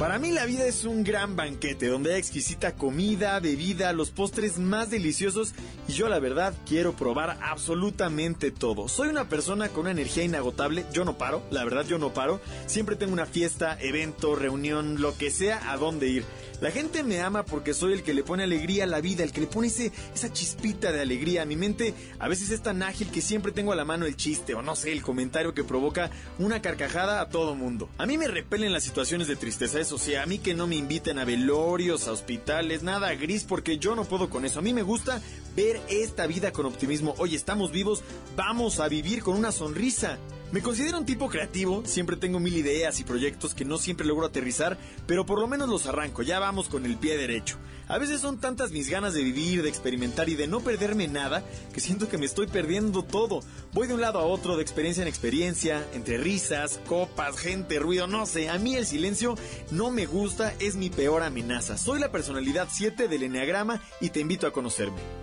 Para mí la vida es un gran banquete donde hay exquisita comida, bebida, los postres más deliciosos y yo la verdad quiero probar absolutamente todo. Soy una persona con una energía inagotable, yo no paro, la verdad yo no paro. Siempre tengo una fiesta, evento, reunión, lo que sea a dónde ir. La gente me ama porque soy el que le pone alegría a la vida, el que le pone ese, esa chispita de alegría. Mi mente a veces es tan ágil que siempre tengo a la mano el chiste o no sé, el comentario que provoca una carcajada a todo mundo. A mí me repelen las situaciones de tristeza, eso sí, a mí que no me inviten a velorios, a hospitales, nada gris porque yo no puedo con eso. A mí me gusta ver esta vida con optimismo. Oye, estamos vivos, vamos a vivir con una sonrisa. Me considero un tipo creativo, siempre tengo mil ideas y proyectos que no siempre logro aterrizar, pero por lo menos los arranco, ya vamos con el pie derecho. A veces son tantas mis ganas de vivir, de experimentar y de no perderme nada, que siento que me estoy perdiendo todo. Voy de un lado a otro, de experiencia en experiencia, entre risas, copas, gente, ruido, no sé, a mí el silencio no me gusta, es mi peor amenaza. Soy la personalidad 7 del Enneagrama y te invito a conocerme.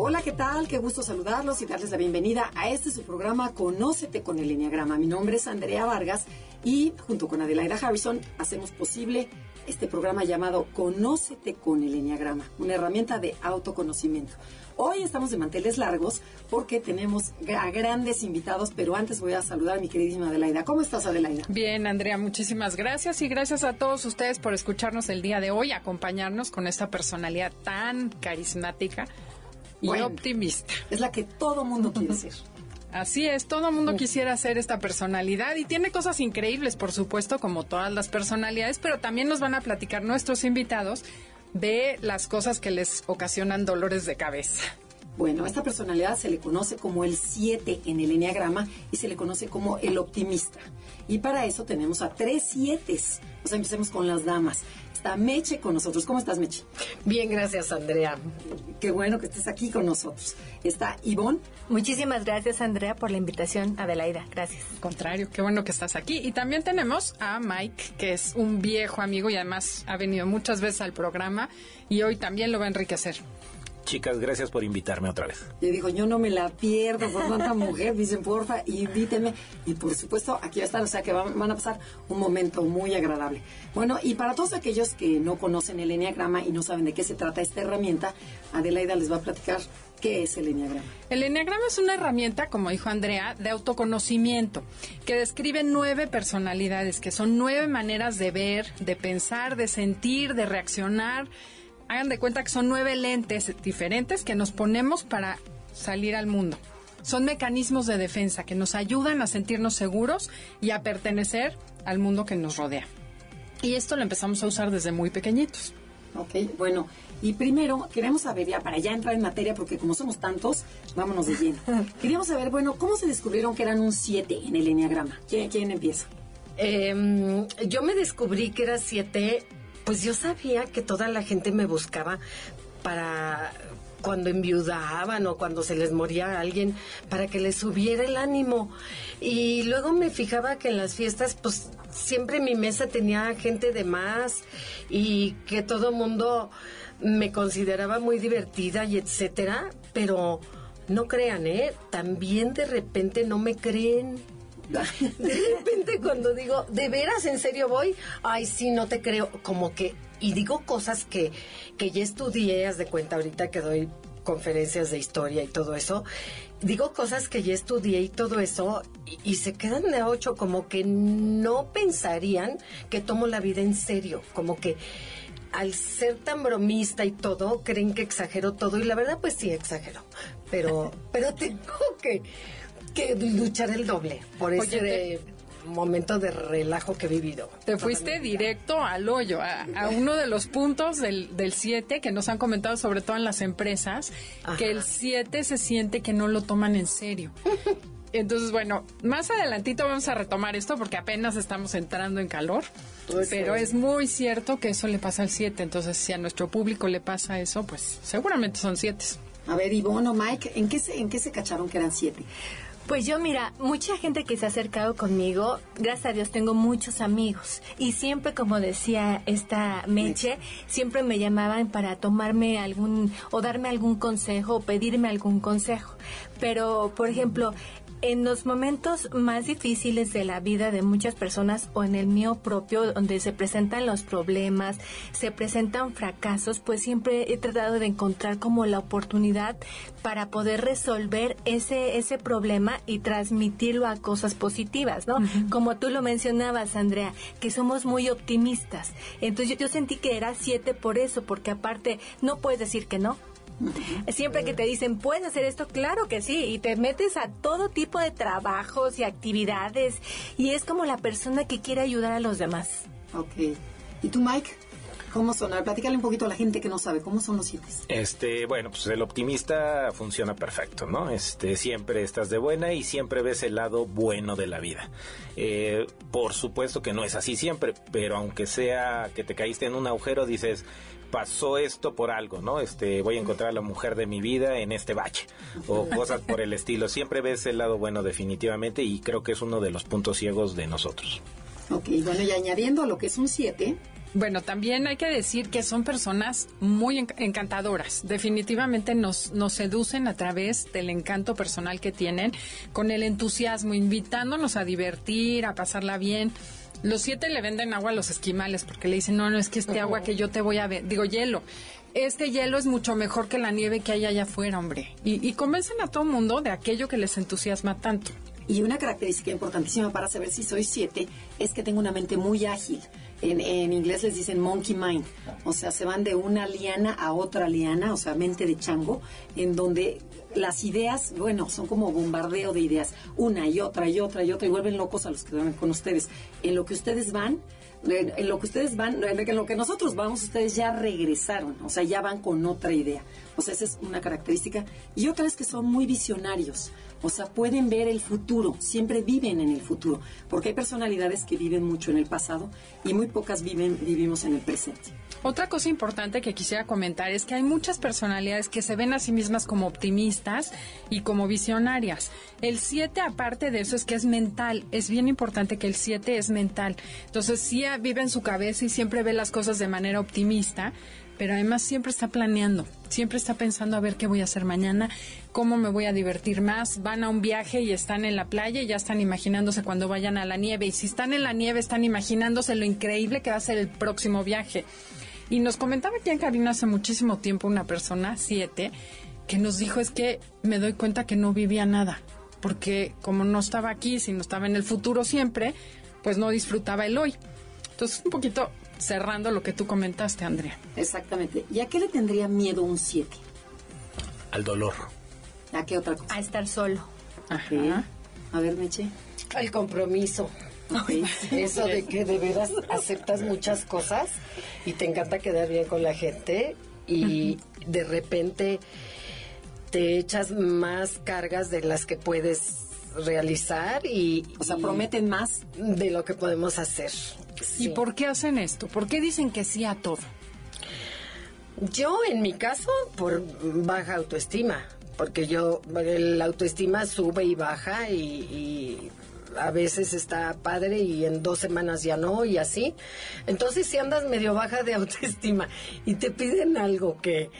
Hola, ¿qué tal? Qué gusto saludarlos y darles la bienvenida a este su programa Conócete con el Enneagrama. Mi nombre es Andrea Vargas y junto con Adelaida Harrison hacemos posible este programa llamado Conócete con el Enneagrama, una herramienta de autoconocimiento. Hoy estamos de manteles largos porque tenemos a grandes invitados, pero antes voy a saludar a mi queridísima Adelaida. ¿Cómo estás, Adelaida? Bien, Andrea, muchísimas gracias y gracias a todos ustedes por escucharnos el día de hoy, acompañarnos con esta personalidad tan carismática y optimista. Es la que todo mundo quiere ser. Así es, todo mundo quisiera ser esta personalidad y tiene cosas increíbles, por supuesto, como todas las personalidades, pero también nos van a platicar nuestros invitados de las cosas que les ocasionan dolores de cabeza. Bueno, a esta personalidad se le conoce como el 7 en el enneagrama y se le conoce como el optimista. Y para eso tenemos a tres 7. O sea, empecemos con las damas. Está Meche con nosotros. ¿Cómo estás, Meche? Bien, gracias, Andrea. Qué bueno que estés aquí con nosotros. Está Ivonne. Muchísimas gracias, Andrea, por la invitación, Adelaida. Gracias. Al contrario, qué bueno que estás aquí. Y también tenemos a Mike, que es un viejo amigo y además ha venido muchas veces al programa y hoy también lo va a enriquecer. Chicas, gracias por invitarme otra vez. Y dijo, yo no me la pierdo por tanta mujer. Dicen, porfa, invíteme. Y por supuesto, aquí va a estar. O sea, que van, a pasar un momento muy agradable. Bueno, y para todos aquellos que no conocen el Enneagrama y no saben de qué se trata esta herramienta, Adelaida les va a platicar ¿Qué es el Enneagrama? El Enneagrama es una herramienta, como dijo Andrea, de autoconocimiento, que describe nueve personalidades, que son nueve maneras de ver, de pensar, de sentir, de reaccionar, hagan de cuenta que son nueve lentes diferentes que nos ponemos para salir al mundo. Son mecanismos de defensa que nos ayudan a sentirnos seguros y a pertenecer al mundo que nos rodea. Y esto lo empezamos a usar desde muy pequeñitos. Ok, bueno, y primero queremos saber, ya para ya entrar en materia, porque como somos tantos, vámonos de lleno. Queríamos saber, bueno, ¿cómo se descubrieron que eran un 7 en el Enneagrama? ¿Quién, empieza? Em, yo me descubrí que era 7 pues yo sabía que toda la gente me buscaba para cuando enviudaban o cuando se les moría alguien para que les subiera el ánimo. Y luego me fijaba que en las fiestas, pues siempre mi mesa tenía gente de más y que todo mundo me consideraba muy divertida y etcétera, pero no crean, ¿eh? También de repente no me creen. De repente cuando digo, ¿de veras en serio voy? Ay, sí, no te creo. Como que, y digo cosas que, que ya estudié, haz de cuenta ahorita que doy conferencias de historia y todo eso, digo cosas que ya estudié y todo eso, y, se quedan de ocho, como que no pensarían que tomo la vida en serio, como que al ser tan bromista y todo, creen que exagero todo, y la verdad pues sí exagero, pero, pero tengo que que luchar el doble por ese momento de relajo que he vivido. Te fuiste directo al hoyo, a, uno de los puntos del 7 que nos han comentado sobre todo en las empresas, que el 7 se siente que no lo toman en serio. Entonces, bueno, más adelantito vamos a retomar esto porque apenas estamos entrando en calor. Pero es muy cierto que eso le pasa al 7. Entonces, si a nuestro público le pasa eso, pues seguramente son 7. A ver, Ivonne o Mike, ¿en qué, se, ¿en qué se cacharon que eran 7? Pues yo, mira, mucha gente que se ha acercado conmigo, gracias a Dios tengo muchos amigos. Y siempre, como decía esta Meche, siempre me llamaban para tomarme algún, o darme algún consejo, o pedirme algún consejo. Pero, por ejemplo, en los momentos más difíciles de la vida de muchas personas o en el mío propio, donde se presentan los problemas, se presentan fracasos, pues siempre he tratado de encontrar como la oportunidad para poder resolver ese, ese problema y transmitirlo a cosas positivas, ¿no? Como tú lo mencionabas, Andrea, que somos muy optimistas. Entonces yo, yo sentí que era siete por eso, porque aparte no puedes decir que no, Siempre que te dicen, ¿puedes hacer esto? Claro que sí. Y te metes a todo tipo de trabajos y actividades. Y es como la persona que quiere ayudar a los demás. Ok. ¿Y tú, Mike? ¿Cómo son? A platícale un poquito a la gente que no sabe, ¿cómo son los siete? Este, bueno, pues el optimista funciona perfecto, ¿no? Este, siempre estás de buena y siempre ves el lado bueno de la vida. Eh, por supuesto que no es así siempre, pero aunque sea que te caíste en un agujero, dices, pasó esto por algo, ¿no? Este, voy a encontrar a la mujer de mi vida en este bache o cosas por el estilo. Siempre ves el lado bueno definitivamente y creo que es uno de los puntos ciegos de nosotros. Ok, bueno, y añadiendo a lo que es un 7, bueno, también hay que decir que son personas muy encantadoras. Definitivamente nos, nos seducen a través del encanto personal que tienen, con el entusiasmo, invitándonos a divertir, a pasarla bien. Los siete le venden agua a los esquimales porque le dicen, no, no, es que este agua que yo te voy a ver, digo hielo, este hielo es mucho mejor que la nieve que hay allá afuera, hombre. Y, y convencen a todo mundo de aquello que les entusiasma tanto. Y una característica importantísima para saber si soy siete es que tengo una mente muy ágil. En, en, inglés les dicen monkey mind, o sea, se van de una liana a otra liana, o sea, mente de chango, en donde las ideas, bueno, son como bombardeo de ideas, una y otra y otra y otra, y vuelven locos a los que van con ustedes. En lo que ustedes van, en lo que ustedes van, en lo que nosotros vamos, ustedes ya regresaron, o sea, ya van con otra idea. O sea, esa es una característica. Y otra es que son muy visionarios. O sea, pueden ver el futuro, siempre viven en el futuro, porque hay personalidades que viven mucho en el pasado y muy pocas viven, vivimos en el presente. Otra cosa importante que quisiera comentar es que hay muchas personalidades que se ven a sí mismas como optimistas y como visionarias. El 7, aparte de eso, es que es mental. Es bien importante que el 7 es mental. Entonces, sí vive en su cabeza y siempre ve las cosas de manera optimista, pero además siempre está planeando, siempre está pensando a ver qué voy a hacer mañana, cómo me voy a divertir más. Van a un viaje y están en la playa y ya están imaginándose cuando vayan a la nieve. Y si están en la nieve, están imaginándose lo increíble que va a ser el próximo viaje. Y nos comentaba aquí en Karina hace muchísimo tiempo una persona, siete, que nos dijo es que me doy cuenta que no vivía nada, porque como no estaba aquí, sino estaba en el futuro siempre, pues no disfrutaba el hoy. Entonces, un poquito cerrando lo que tú comentaste, Andrea. Exactamente. ¿Y a qué le tendría miedo un siete? Al dolor. ¿A qué otra cosa? A estar solo. Ajá. A ver, Meche. Al compromiso. Eso de que de veras aceptas muchas cosas y te encanta quedar bien con la gente y de repente te echas más cargas de las que puedes realizar y... O sea, prometen más de lo que podemos hacer. ¿Y por qué hacen esto? ¿Por qué dicen que sí a todo? Yo, en mi caso, por baja autoestima, porque yo, la autoestima sube y baja y, y a veces está padre y en dos semanas ya no y así. Entonces si andas medio baja de autoestima y te piden algo que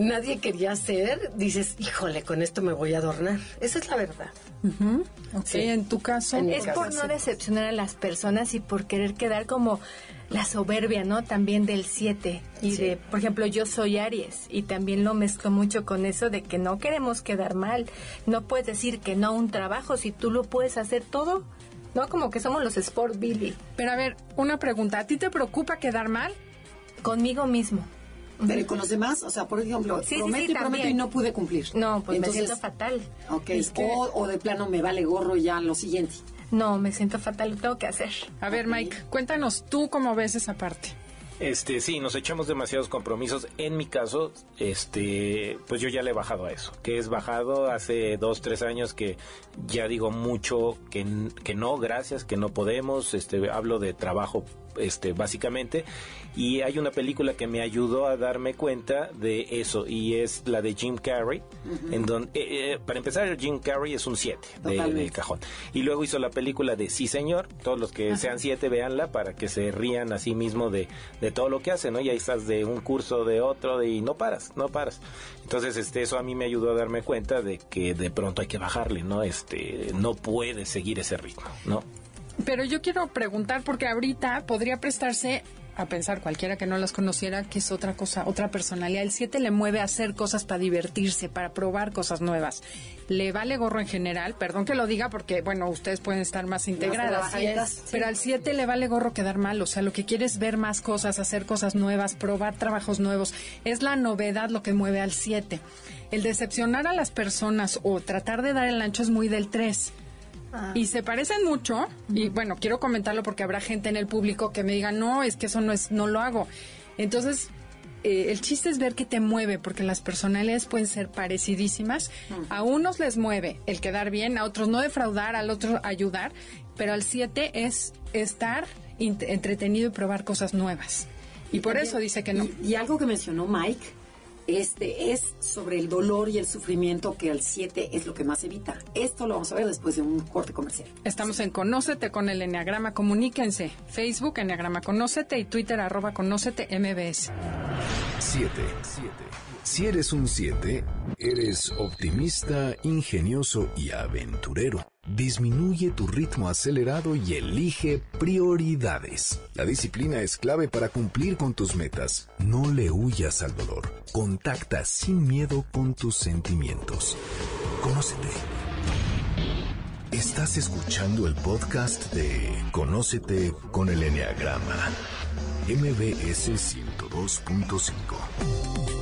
nadie quería hacer, dices, híjole, con esto me voy a adornar. Esa es la verdad. Sí. en tu caso. es por no decepcionar a las personas y por querer quedar como la soberbia, ¿no? También del 7 y de, por ejemplo, yo soy Aries y también lo mezclo mucho con eso de que no queremos quedar mal. No puedes decir que no a un trabajo si tú lo puedes hacer todo. No como que somos los Sport Billy. Pero a ver, una pregunta, ¿a ti te preocupa quedar mal? Conmigo mismo. Pero con los demás, o sea, por ejemplo, Sí, prometo sí, y prometo y no pude cumplir. No, pues Entonces, me siento fatal. Ok, Es que- o, o de plano me vale gorro ya lo siguiente. No, me siento fatal, lo tengo que hacer. A ver, Mike, cuéntanos tú cómo ves esa parte. Este, sí, nos echamos demasiados compromisos. En mi caso, este, pues yo ya le he bajado a eso, que es bajado hace dos, tres años que ya digo mucho que, que no, gracias, que no podemos. Este, hablo de trabajo este, básicamente. Y hay una película que me ayudó a darme cuenta de eso y es la de Jim Carrey, en donde, eh, eh, para empezar, Jim Carrey es un 7 de, cajón. Y luego hizo la película de Sí Señor, todos los que sean 7 véanla para que se rían a sí mismo de, de todo lo que hacen, ¿no? Y ahí estás de un curso, de otro, y no paras, no paras. Entonces, este, eso a mí me ayudó a darme cuenta de que de pronto hay que bajarle, ¿no? Este, no puedes seguir ese ritmo, ¿no? Pero yo quiero preguntar, porque ahorita podría prestarse a pensar cualquiera que no las conociera que es otra cosa, otra personalidad. El 7 le mueve a hacer cosas para divertirse, para probar cosas nuevas. Le vale gorro en general, perdón que lo diga porque, bueno, ustedes pueden estar más integradas, pero al 7 le vale gorro quedar mal, o sea, lo que quiere es ver más cosas, hacer cosas nuevas, probar trabajos nuevos. Es la novedad lo que mueve al 7. El decepcionar a las personas o tratar de dar el ancho es muy del 3 Ah. Y se parecen mucho, y bueno, quiero comentarlo porque habrá gente en el público que me diga, no, es que eso no es, no lo hago. Entonces, eh, el chiste es ver qué te mueve, porque las personalidades pueden ser parecidísimas. A unos les mueve el quedar bien, a otros no defraudar, al otro ayudar, pero al siete es estar entretenido y probar cosas nuevas. Y, por eso dice que no. y algo que mencionó Mike, este es sobre el dolor y el sufrimiento que al 7 es lo que más evita. Esto lo vamos a ver después de un corte comercial. Estamos en Conócete con el Enneagrama. Comuníquense. Facebook, Enneagrama Conócete y Twitter, arroba Conócete MBS. 7. Si eres un 7, eres optimista, ingenioso y aventurero. Disminuye tu ritmo acelerado y elige prioridades. La disciplina es clave para cumplir con tus metas. No le huyas al dolor. Contacta sin miedo con tus sentimientos. Conócete. Estás escuchando el podcast de Conócete con el Enneagrama. MBS 102.5.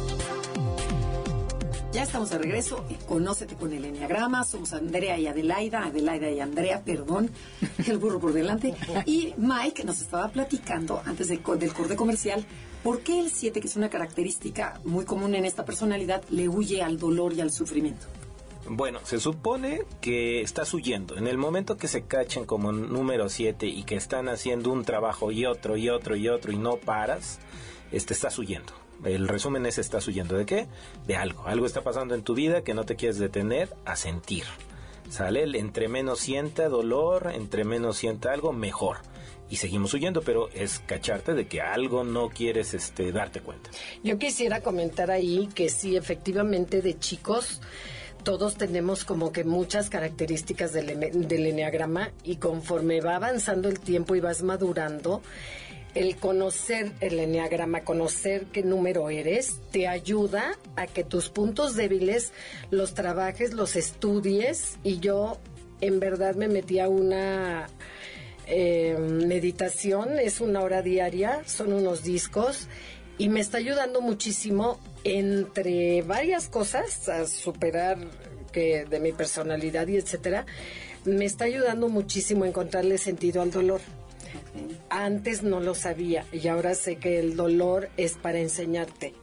Ya estamos de regreso. Conócete con el Enneagrama. Somos Andrea y Adelaida. Adelaida y Andrea, perdón. El burro por delante. Y Mike nos estaba platicando antes del corte comercial por qué el 7, que es una característica muy común en esta personalidad, le huye al dolor y al sufrimiento. Bueno, se supone que estás huyendo. En el momento que se cachen como número 7 y que están haciendo un trabajo y otro y otro y otro y no paras, este, estás huyendo. El resumen es, estás huyendo de qué? De algo. Algo está pasando en tu vida que no te quieres detener a sentir. ¿Sale? Entre menos sienta dolor, entre menos sienta algo, mejor. Y seguimos huyendo, pero es cacharte de que algo no quieres este, darte cuenta. Yo quisiera comentar ahí que sí, efectivamente, de chicos todos tenemos como que muchas características del, del enneagrama y conforme va avanzando el tiempo y vas madurando, el conocer el enneagrama, conocer qué número eres, te ayuda a que tus puntos débiles los trabajes, los estudies. Y yo en verdad me metí a una eh, meditación, es una hora diaria, son unos discos y me está ayudando muchísimo entre varias cosas a superar que de mi personalidad y etcétera. Me está ayudando muchísimo a encontrarle sentido al dolor. Antes no lo sabía y ahora sé que el dolor es para enseñarte.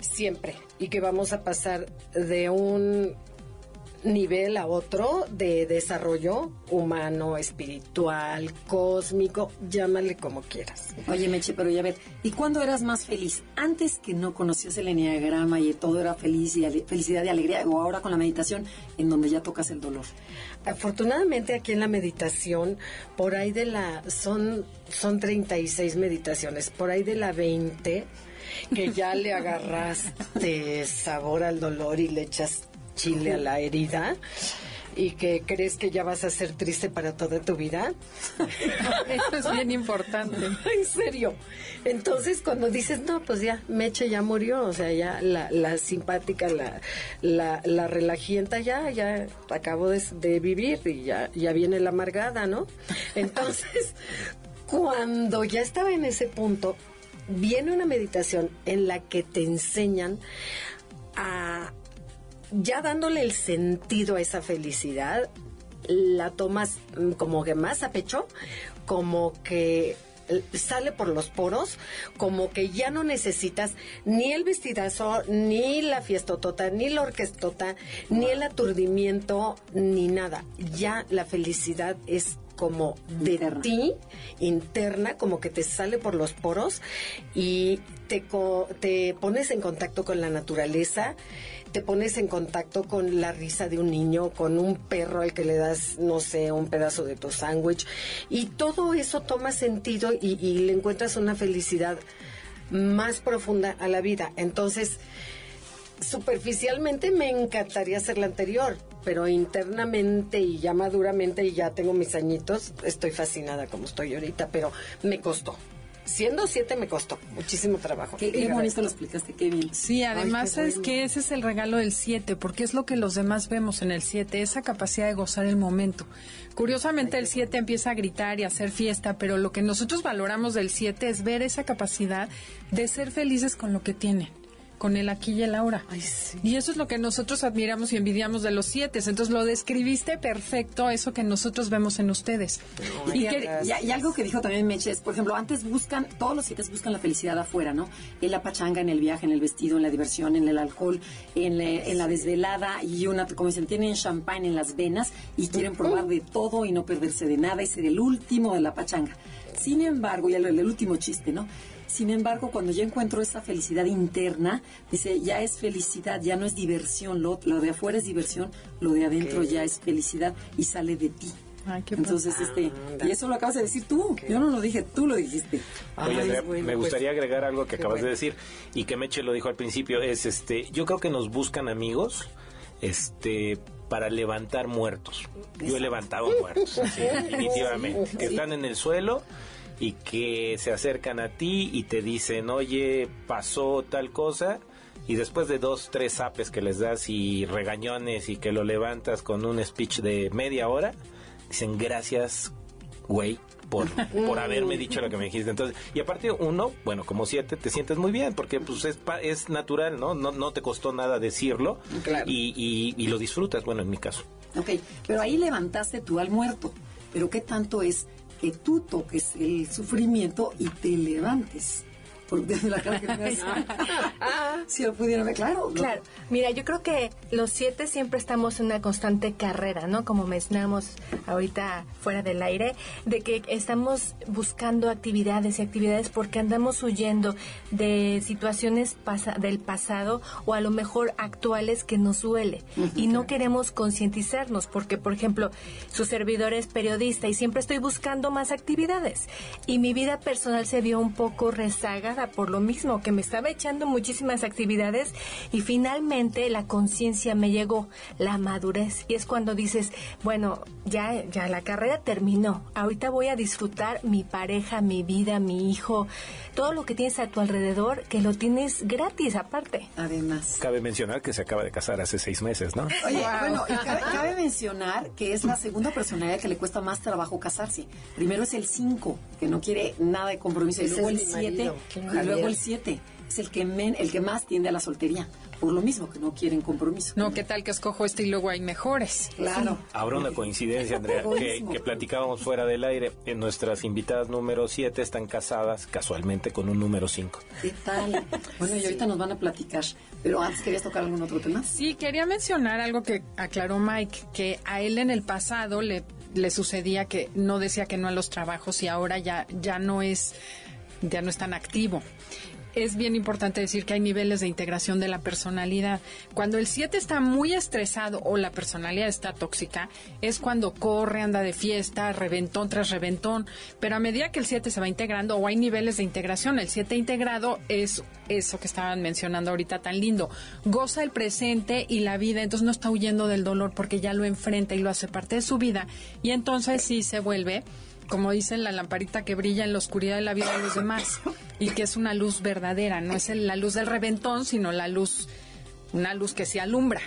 Siempre. Y que vamos a pasar de un nivel a otro de desarrollo humano, espiritual, cósmico, llámale como quieras. Oye, Meche, pero ya ver, ¿y cuándo eras más feliz? ¿Antes que no conocías el enneagrama y todo era feliz y felicidad y alegría, o ahora con la meditación, en donde ya tocas el dolor? Afortunadamente aquí en la meditación, por ahí de la, son, son 36 meditaciones, por ahí de la 20, que ya le agarraste sabor al dolor y le echas chile a la herida y que crees que ya vas a ser triste para toda tu vida. Eso es bien importante. en serio. Entonces, cuando dices, no, pues ya, Meche ya murió, o sea, ya la, la simpática, la, la, la, relajienta ya, ya acabó de, de, vivir y ya, ya viene la amargada, ¿no? Entonces, cuando ya estaba en ese punto, viene una meditación en la que te enseñan a ya dándole el sentido a esa felicidad, la tomas mm, como que más a pecho, como que eh, sale por los poros, como que ya no necesitas ni el vestidazo, ni la fiestotota, ni la orquestota, ni el aturdimiento, ni nada. Ya la felicidad es como de ti, interna, como que te sale por los poros y te, te pones en contacto con la naturaleza, te pones en contacto con la risa de un niño, con un perro al que le das, no sé, un pedazo de tu sándwich. Y todo eso toma sentido y, y, le encuentras una felicidad más profunda a la vida. Entonces, superficialmente me encantaría ser la anterior, pero internamente y ya maduramente y ya tengo mis añitos, estoy fascinada como estoy ahorita, pero me costó siendo siete me costó muchísimo trabajo. Qué, qué bonito lo explicaste, qué bien. Sí, además es que ese es el regalo del siete, porque es lo que los demás vemos en el siete, esa capacidad de gozar el momento. Curiosamente el siete empieza a gritar y a hacer fiesta, pero lo que nosotros valoramos del siete es ver esa capacidad de ser felices con lo que tienen con el aquí y el ahora. Y eso es lo que nosotros admiramos y envidiamos de los siete. Entonces lo describiste perfecto, eso que nosotros vemos en ustedes. y, y, algo que dijo también Meche es, por ejemplo, antes buscan, todos los siete buscan la felicidad afuera, ¿no? En la pachanga, en el viaje, en el vestido, en la diversión, en el alcohol, en, en la desvelada y una, como dicen, tienen champán en las venas y quieren probar de todo y no perderse de nada y ser el último de la pachanga. Sin embargo, y el, el último chiste, ¿no? Sin embargo, cuando yo encuentro esa felicidad interna, dice, ya es felicidad, ya no es diversión, lo, lo de afuera es diversión, lo de adentro ya es felicidad y sale de ti. Entonces, este, y eso lo acabas de decir tú. Yo no lo dije, tú lo dijiste. Oye, me pues. gustaría agregar algo que acabas de decir y que Meche lo dijo al principio. Es este, yo creo que nos buscan amigos, este, para levantar muertos. Yo he levantado muertos, definitivamente, que están en el suelo y que se acercan a ti y te dicen, oye, pasó tal cosa, y después de dos, tres apes que les das y regañones y que lo levantas con un speech de media hora, dicen gracias, güey, por, por haberme dicho lo que me dijiste. Entonces, y aparte uno, bueno, como siete, te sientes muy bien, porque pues es, es natural, ¿no? ¿no? No te costó nada decirlo y, y, y lo disfrutas, bueno, en mi caso. Ok, pero ahí levantaste tú al muerto, pero ¿qué tanto es que tú toques el sufrimiento y te levantes. La cara que si lo pudiera ver, claro. Claro. Mira, yo creo que los siete siempre estamos en una constante carrera, ¿no? Como mencionamos ahorita fuera del aire, de que estamos buscando actividades y actividades porque andamos huyendo de situaciones del pasado o a lo mejor actuales que nos duele. Y no queremos concientizarnos porque, por ejemplo, su servidor es periodista y siempre estoy buscando más actividades. Y mi vida personal se vio un poco rezagada por lo mismo, que me estaba echando muchísimas actividades y finalmente la conciencia me llegó, la madurez. Y es cuando dices, bueno, ya, ya la carrera terminó, ahorita voy a disfrutar mi pareja, mi vida, mi hijo, todo lo que tienes a tu alrededor, que lo tienes gratis aparte. Además. Cabe mencionar que se acaba de casar hace seis meses, ¿no? Oye, bueno, cabe, cabe, mencionar que es la segunda personalidad que le cuesta más trabajo casarse. Primero es el 5, que no quiere nada de compromiso, y luego el 7, y luego el 7 es el que, men, el que más tiende a la soltería. Por lo mismo que no quieren compromiso. No, ¿qué tal que escojo este y luego hay mejores? Claro. Habrá una coincidencia, Andrea, que, que, platicábamos fuera del aire. En nuestras invitadas número 7 están casadas casualmente con un número 5. ¿Qué tal? Bueno, y ahorita nos van a platicar. Pero antes, ¿querías tocar algún otro tema? Sí, quería mencionar algo que aclaró Mike, que a él en el pasado le, le sucedía que no decía que no a los trabajos y ahora ya, ya no es ya no es tan activo es bien importante decir que hay niveles de integración de la personalidad. Cuando el 7 está muy estresado o la personalidad está tóxica, es cuando corre, anda de fiesta, reventón tras reventón. Pero a medida que el 7 se va integrando o hay niveles de integración, el 7 integrado es eso que estaban mencionando ahorita tan lindo. Goza el presente y la vida, entonces no está huyendo del dolor porque ya lo enfrenta y lo hace parte de su vida. Y entonces sí se vuelve como dicen, la lamparita que brilla en la oscuridad de la vida de los demás y que es una luz verdadera, no es la luz del reventón, sino la luz, una luz que se alumbra.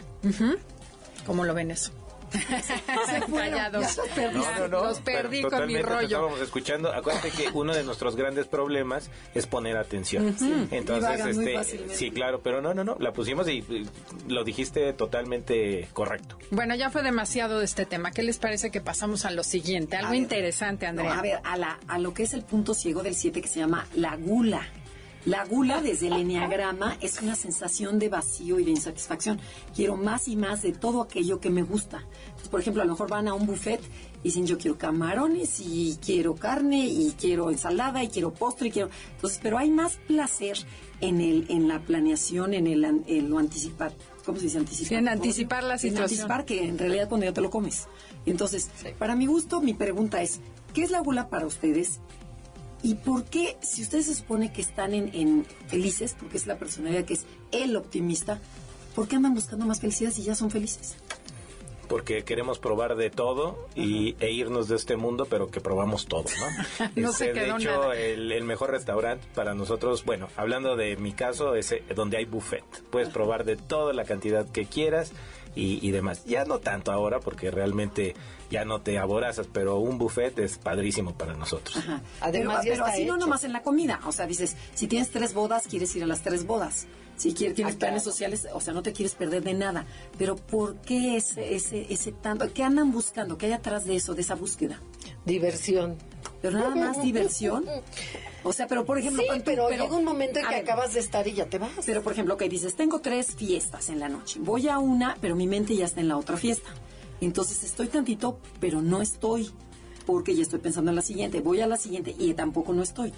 ¿Cómo lo ven eso? Se fueron, Callados. ya los perdí. No, no, no. Los perdí con mi rollo. Estábamos escuchando. Acuérdate que uno de nuestros grandes problemas es poner atención. Entonces, Divagan muy este, fácilmente. sí, claro, pero no, no, no. La pusimos y lo dijiste totalmente correcto. Bueno, ya fue demasiado de este tema. ¿Qué les parece que pasamos a lo siguiente? Algo ver. interesante, No, Andrea. a ver, a, la, a lo que es el punto ciego del 7 que se llama la gula. La gula desde el enneagrama es una sensación de vacío y de insatisfacción. Quiero más y más de todo aquello que me gusta. Entonces, por ejemplo, a lo mejor van a un buffet y dicen yo quiero camarones y quiero carne y quiero ensalada y quiero postre y quiero... Entonces, pero hay más placer en el en la planeación, en, el, en lo anticipar. ¿Cómo se dice anticipar? Sí, en anticipar la En situación. anticipar que en realidad cuando ya te lo comes. Entonces, para mi gusto, mi pregunta es, ¿qué es la gula para ustedes? ¿Y por qué, si ustedes se supone que están en, en felices, porque es la personalidad que es el optimista, ¿por qué andan buscando más felicidad si ya son felices? Porque queremos probar de todo y, e irnos de este mundo, pero que probamos todo, ¿no? No se Este, quedó de hecho, nada. el, el mejor restaurante para nosotros, bueno, hablando de mi caso, es eh, donde hay buffet. Puedes probar de toda la cantidad que quieras y, y demás. Ya no tanto ahora, porque realmente ya no te aborazas, pero un buffet es padrísimo para nosotros. Ajá. Además, pero, pero así no hecho. nomás en la comida. O sea, dices, si tienes tres bodas, quieres ir a las tres bodas. Si quieres, tienes planes sociales, o sea, no te quieres perder de nada. Pero ¿por qué ese, ese, ese tanto? ¿Qué andan buscando? ¿Qué hay atrás de eso, de esa búsqueda? Diversión. Pero nada más diversión. O sea, pero por ejemplo... Sí, tú- pero, llega un momento en que ver, acabas de estar y ya te vas. Pero, por ejemplo, que dices, tengo tres fiestas en la noche. Voy a una, pero mi mente ya está en la otra fiesta. Entonces estoy tantito, pero no estoy, porque ya estoy pensando en la siguiente. Voy a la siguiente y tampoco no estoy.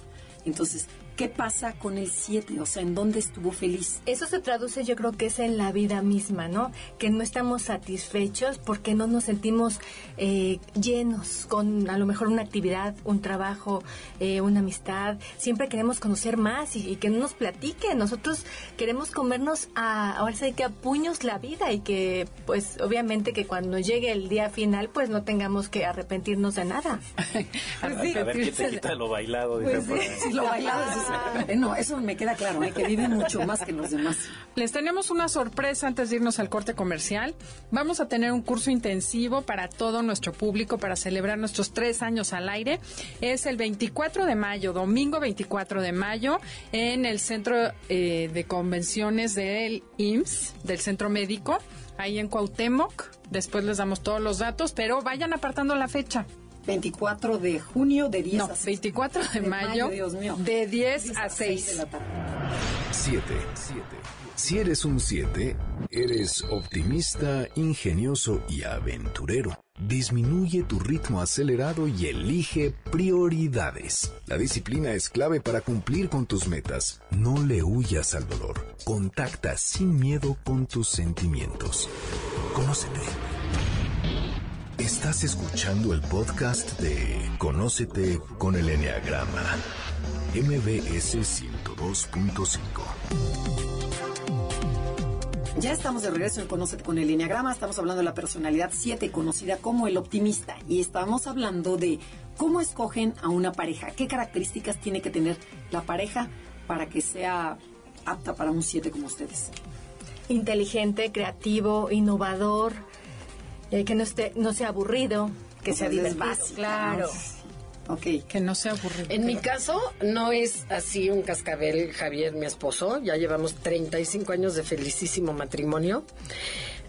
Entonces, ¿qué pasa con el 7? O sea, ¿en dónde estuvo feliz? Eso se traduce yo creo que es en la vida misma, ¿no? Que no estamos satisfechos porque no nos sentimos eh, llenos con a lo mejor una actividad, un trabajo, eh, una amistad. Siempre queremos conocer más y, y que no nos platiquen. Nosotros queremos comernos a, ahora sí que a puños la vida y que pues obviamente que cuando llegue el día final pues no tengamos que arrepentirnos de nada. a ver quién te quita lo bailado. Pues. Si lo bailado, eh, no, eso me queda claro, ¿eh? que vive mucho más que los demás. Les tenemos una sorpresa antes de irnos al corte comercial. Vamos a tener un curso intensivo para todo nuestro público para celebrar nuestros tres años al aire. Es el 24 de mayo, domingo 24 de mayo, en el Centro eh, de Convenciones del IMSS, del Centro Médico, ahí en Cuauhtémoc. Después les damos todos los datos, pero vayan apartando la fecha. 24 de junio de 10 No, a 6. 24 de, De mayo, mayo, Dios mío. de 10 10 a 6. de la tarde. 7. Si eres un 7, eres optimista, ingenioso y aventurero. Disminuye tu ritmo acelerado y elige prioridades. La disciplina es clave para cumplir con tus metas. No le huyas al dolor. Contacta sin miedo con tus sentimientos. Conócete. Estás escuchando el podcast de Conócete con el Enneagrama. MBS 102.5. Ya estamos de regreso en Conócete con el Enneagrama. Estamos hablando de la personalidad 7, conocida como el optimista. Y estamos hablando de cómo escogen a una pareja. ¿Qué características tiene que tener la pareja para que sea apta para un 7 como ustedes? inteligente, creativo, innovador, eh, que no esté, no sea aburrido, que O sea divertido. claro. ¿no? Ok. Que no sea aburrido. En mi caso, no es así un cascabel, Javier, mi esposo. Ya llevamos 35 años de felicísimo matrimonio.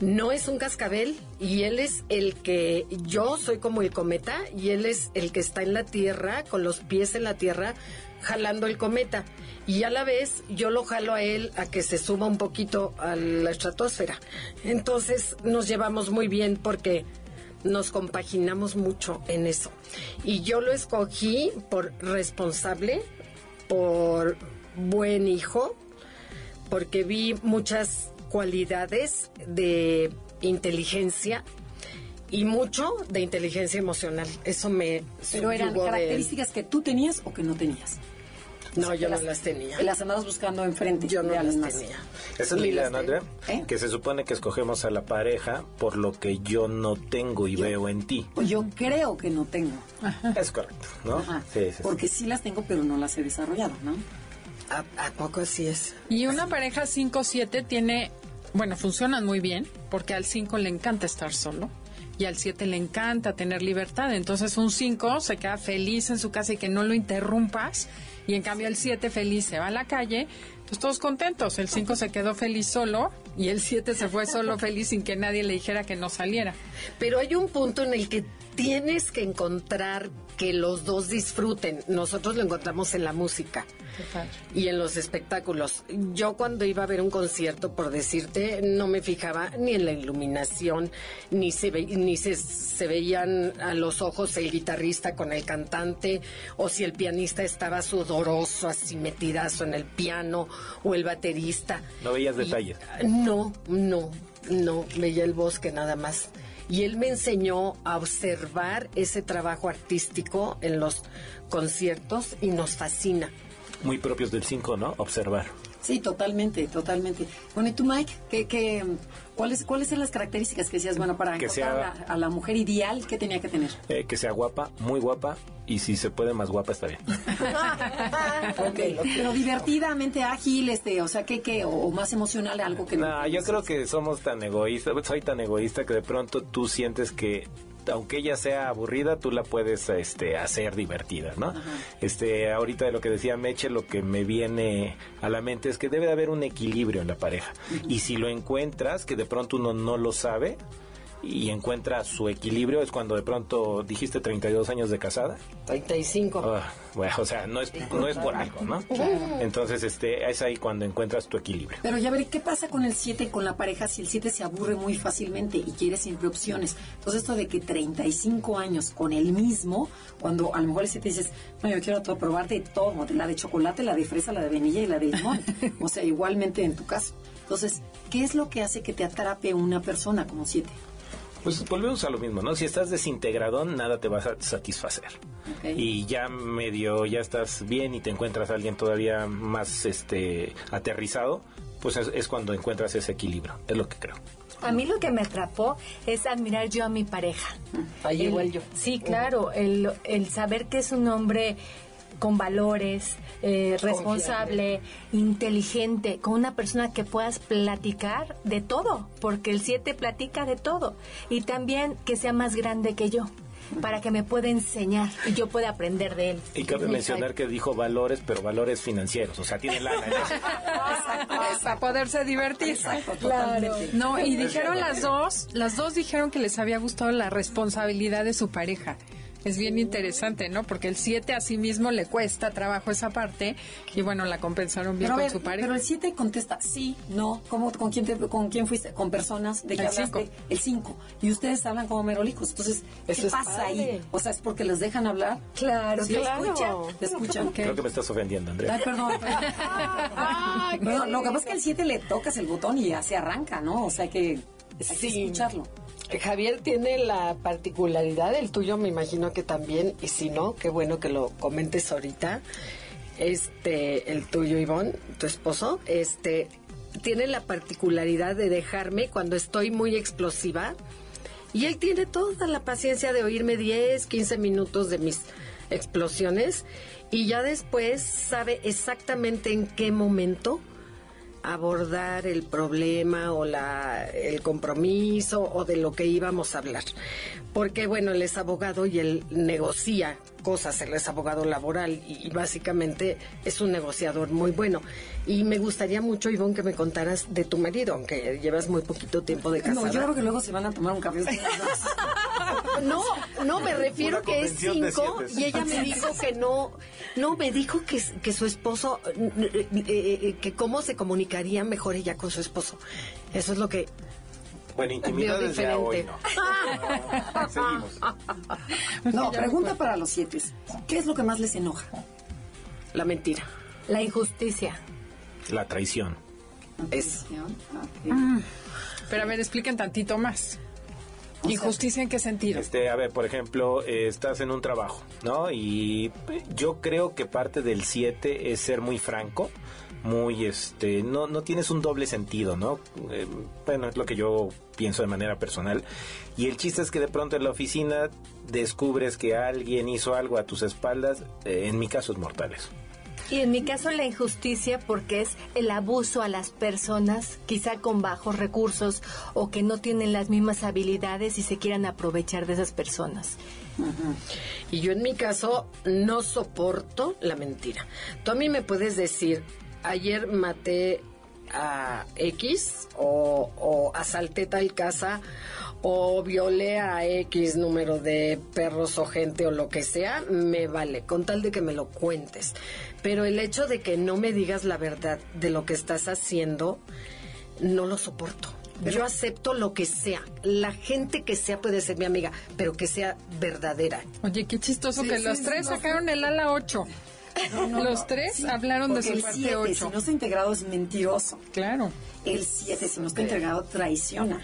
No es un cascabel y él es el que, yo soy como el cometa y él es el que está en la tierra, con los pies en la tierra, jalando el cometa. Y a la vez yo lo jalo a él a que se suba un poquito a la estratosfera. Entonces nos llevamos muy bien porque nos compaginamos mucho en eso. Y yo lo escogí por responsable, por buen hijo, porque vi muchas cualidades de inteligencia y mucho de inteligencia emocional. Eso me Pero eran características que tú tenías o que no tenías. No, yo no las- las tenía. Las andabas buscando enfrente. Yo no las más. tenía. Esa es la idea, las ¿no. Andrea? ¿Eh? Que se supone que escogemos a la pareja por lo que yo no tengo y veo en ti. Pues yo creo que no tengo. Es correcto, ¿no? Ajá. Sí, sí, sí. Porque sí las tengo, pero no las he desarrollado, ¿no? ¿A, a poco así es? Y una pareja 5-7 tiene, bueno, funcionan muy bien, porque al 5 le encanta estar solo. y al 7 le encanta tener libertad. Entonces un 5 se queda feliz en su casa y que no lo interrumpas y en cambio el 7 feliz se va a la calle, pues todos contentos. El 5 se quedó feliz solo y el 7 se fue solo feliz sin que nadie le dijera que no saliera. Pero hay un punto en el que tienes que encontrar que los dos disfruten. Nosotros lo encontramos en la música y en los espectáculos. Yo cuando iba a ver un concierto, por decirte, no me fijaba ni en la iluminación, ni se, ni se, se veían a los ojos el guitarrista con el cantante, o si el pianista estaba sudoroso, así metidazo en el piano, o el baterista. ¿No veías detalles? No, no, no, veía el bosque nada más y él me enseñó a observar ese trabajo artístico en los conciertos y nos fascina. Muy propios del 5, ¿no? Observar. Sí, totalmente, totalmente. Bueno, ¿y tú, Mike? ¿Qué, qué, cuáles, ¿Cuáles son las características que decías, bueno, para encontrar a, la mujer ideal, qué tenía que tener? Eh, que sea guapa, muy guapa, y si se puede más guapa, está bien. okay. Pero divertidamente ágil, este, o sea, ¿qué, qué? O, más emocional, algo que... No, yo creo que somos tan egoístas, soy tan egoísta que de pronto tú sientes que aunque ella sea aburrida, tú la puedes este, hacer divertida, ¿no? Este, ahorita de lo que decía Meche, lo que me viene a la mente es que debe de haber un equilibrio en la pareja. Y si lo encuentras, que de pronto uno no lo sabe, y encuentra su equilibrio es cuando de pronto dijiste 32 años de casada. 35 ah, bueno o sea no es no es por algo no entonces este es ahí cuando encuentras tu equilibrio. Pero ya veré qué pasa con el 7 con la pareja si el 7 se aburre muy fácilmente y quiere siempre opciones entonces esto de que 35 años con el mismo cuando a lo mejor el 7 dices no yo quiero todo, probar de todo la de chocolate la de fresa la de vainilla y la de limón o sea igualmente en tu caso. Entonces qué es lo que hace que te atrape una persona como 7 pues volvemos a lo mismo, ¿no? Si estás desintegradón, nada te va a satisfacer. Y ya medio, ya estás bien y te encuentras a alguien todavía más este aterrizado, pues es, cuando encuentras ese equilibrio, es lo que creo. A mí lo que me atrapó es admirar yo a mi pareja. Ahí igual yo. Sí, claro, el, el saber que es un hombre con valores, eh, responsable, inteligente, con una persona que puedas platicar de todo, porque el 7 platica de todo. Y también que sea más grande que yo para que me pueda enseñar y yo pueda aprender de él. Y cabe mencionar que dijo valores, pero valores financieros, o sea, tiene lana. Para poderse divertir. claro. No, y dijeron las dos, las dos dijeron que les había gustado la responsabilidad de su pareja es bien interesante, ¿no? Porque el 7 a sí mismo le cuesta trabajo esa parte y bueno, la compensaron bien con su pareja. Pero el 7 contesta sí, no, ¿cómo, con, quién con quién fuiste? ¿Con personas? ¿De qué el hablaste? El 5. Y ustedes hablan como merolicos. Entonces, ¿qué pasa ahí? O sea, ¿es porque les dejan hablar? Claro, ¿Sí claro. escuchan? escuchan? Creo que me estás ofendiendo, Andrea. Ay, perdón. perdón. lo que pasa es que al 7 le tocas el botón y ya se arranca, ¿no? O sea, que, hay que escucharlo. Javier tiene la particularidad, el tuyo me imagino que también, y si no, qué bueno que lo comentes ahorita. Este, el tuyo, Ivonne, tu esposo, este, tiene la particularidad de dejarme cuando estoy muy explosiva. Y él tiene toda la paciencia de oírme 10, 15 minutos de mis explosiones. Y ya después sabe exactamente en qué momento abordar el problema o la, el compromiso o de lo que íbamos a hablar. Porque, bueno, él es abogado y él negocia cosas, él es abogado laboral y, básicamente es un negociador muy bueno. Y me gustaría mucho, Ivonne, que me contaras de tu marido, aunque llevas muy poquito tiempo de casada. No, yo creo que luego se van a tomar un café. no, no, me refiero que es cinco y ella me dijo que no, no, me dijo que, que su esposo, eh, eh, eh, que cómo se comunicaría mejor ella con su esposo. Eso es lo que bueno, intimidad desde hoy no. Seguimos. No, pregunta para los siete. ¿Qué es lo que más les enoja? La mentira. La injusticia. La traición. Es. Mm. Pero a ver, expliquen tantito más. ¿Injusticia en qué sentido? Este, a ver, por ejemplo, eh, estás en un trabajo, ¿no? Y yo creo que parte del 7 es ser muy franco muy este no no tienes un doble sentido no eh, bueno es lo que yo pienso de manera personal y el chiste es que de pronto en la oficina descubres que alguien hizo algo a tus espaldas eh, en mi caso es mortales Y en mi caso la injusticia porque es el abuso a las personas, quizá con bajos recursos o que no tienen las mismas habilidades y se quieran aprovechar de esas personas. Y yo en mi caso no soporto la mentira. Tú a mí me puedes decir, ayer maté a X o, o asalté tal casa o violé a X número de perros o gente o lo que sea, me vale, con tal de que me lo cuentes. Pero el hecho de que no me digas la verdad de lo que estás haciendo, no lo soporto. Yo acepto lo que sea. La gente que sea puede ser mi amiga, pero que sea verdadera. Oye, qué chistoso Sí, que sí, los tres no, sacaron el ala 8. Los tres hablaron de su el parte 7, 8. si no está integrado, es mentiroso. Claro. El 7, si no está integrado, traiciona.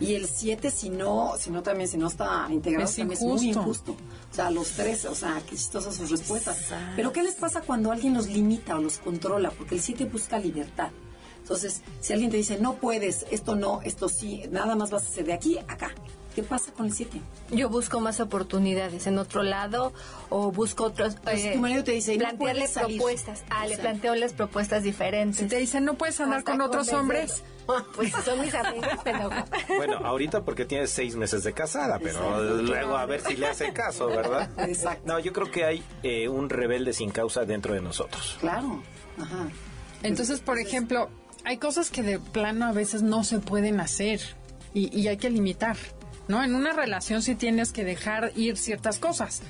Y el 7, si no, si no también, si no está integrado, Es también es muy injusto. injusto. O sea, los tres, o sea, qué chistosas sus respuestas. Pero ¿qué les pasa cuando alguien los limita o los controla? Porque el 7 busca libertad. Entonces, si alguien te dice, no puedes, esto no, esto sí, nada más vas a hacer de aquí a acá. ¿Qué pasa con el 7? Yo busco más oportunidades en otro lado o busco otros. Pues, tu marido te dice, plantearle propuestas. Ah, le O sea, planteo las propuestas diferentes. Si te dicen, no puedes andar con otros hombres. Pues son mis amigos, pero. Bueno, ahorita porque tienes seis meses de casada, pero luego a ver si le hace caso, ¿verdad? Exacto. No, yo creo que hay eh, un rebelde sin causa dentro de nosotros. Claro. Ajá. Entonces, por ejemplo, hay cosas que de plano a veces no se pueden hacer y, y hay que limitar, ¿no? En una relación sí tienes que dejar ir ciertas cosas.